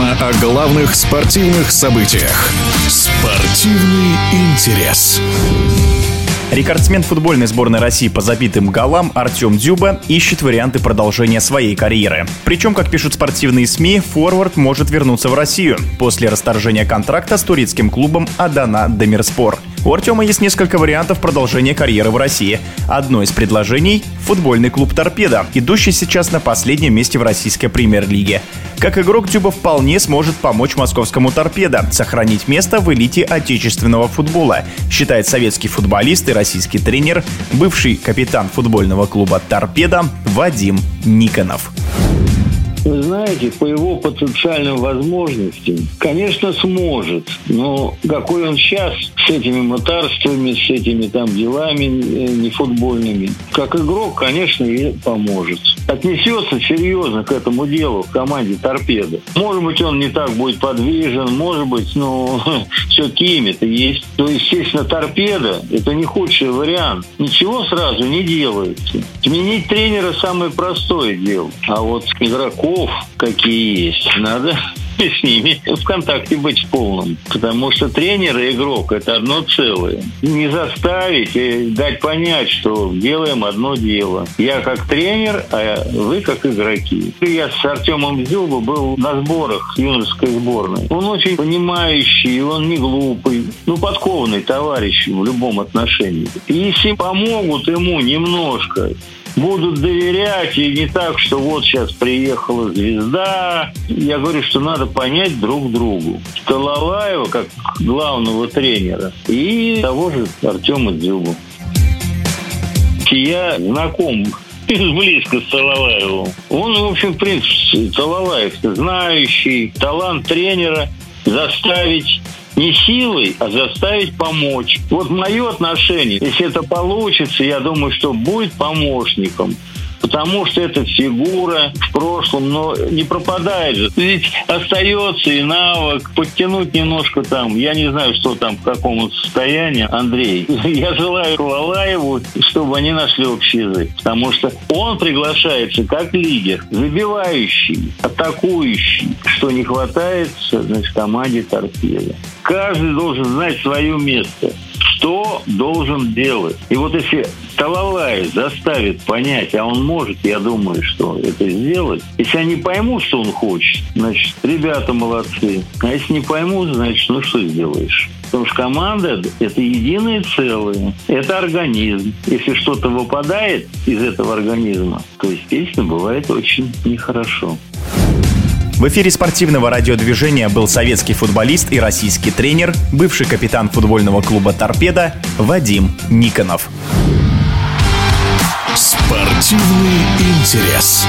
о главных спортивных событиях. Спортивный интерес. Рекордсмен футбольной сборной России по забитым голам Артем Дюба ищет варианты продолжения своей карьеры. Причем, как пишут спортивные СМИ, форвард может вернуться в Россию после расторжения контракта с турецким клубом Адана Демирспор. У Артема есть несколько вариантов продолжения карьеры в России. Одно из предложений – футбольный клуб «Торпедо», идущий сейчас на последнем месте в российской премьер-лиге. Как игрок Дюба вполне сможет помочь московскому «Торпедо» сохранить место в элите отечественного футбола, считает советский футболист и российский тренер, бывший капитан футбольного клуба «Торпедо» Вадим Никонов. Вы знаете, по его потенциальным возможностям, конечно, сможет. Но какой он сейчас с этими мотарствами, с этими там делами э, нефутбольными, как игрок, конечно, и поможет. Отнесется серьезно к этому делу в команде «Торпеда». Может быть, он не так будет подвижен, может быть, но все-таки имя-то есть. То, естественно, «Торпеда» — это не худший вариант. Ничего сразу не делается. Сменить тренера – самое простое дело. А вот игроков игроков, какие есть, надо с ними в контакте быть полным. Потому что тренер и игрок – это одно целое. Не заставить и дать понять, что делаем одно дело. Я как тренер, а вы как игроки. Я с Артемом Зюбо был на сборах юношеской сборной. Он очень понимающий, он не глупый. Ну, подкованный товарищ в любом отношении. И если помогут ему немножко будут доверять, и не так, что вот сейчас приехала звезда. Я говорю, что надо понять друг другу. Талалаева, как главного тренера, и того же Артема Дзюбу. Я знаком близко с Талалаевым. Он, в общем, в принципе, Талалаев знающий, талант тренера заставить не силой, а заставить помочь. Вот мое отношение, если это получится, я думаю, что будет помощником потому что это фигура в прошлом, но не пропадает же. Ведь остается и навык, подтянуть немножко там, я не знаю, что там, в каком он состоянии, Андрей. Я желаю Лалаеву, чтобы они нашли общий язык, потому что он приглашается как лидер, забивающий, атакующий, что не хватает значит, команде торпеда. Каждый должен знать свое место что должен делать. И вот если Талалай заставит понять, а он может, я думаю, что это сделать. Если они поймут, что он хочет, значит, ребята молодцы. А если не поймут, значит, ну что сделаешь? Потому что команда – это единое целое, это организм. Если что-то выпадает из этого организма, то, естественно, бывает очень нехорошо. В эфире спортивного радиодвижения был советский футболист и российский тренер, бывший капитан футбольного клуба «Торпеда» Вадим Никонов. Спортивный интерес.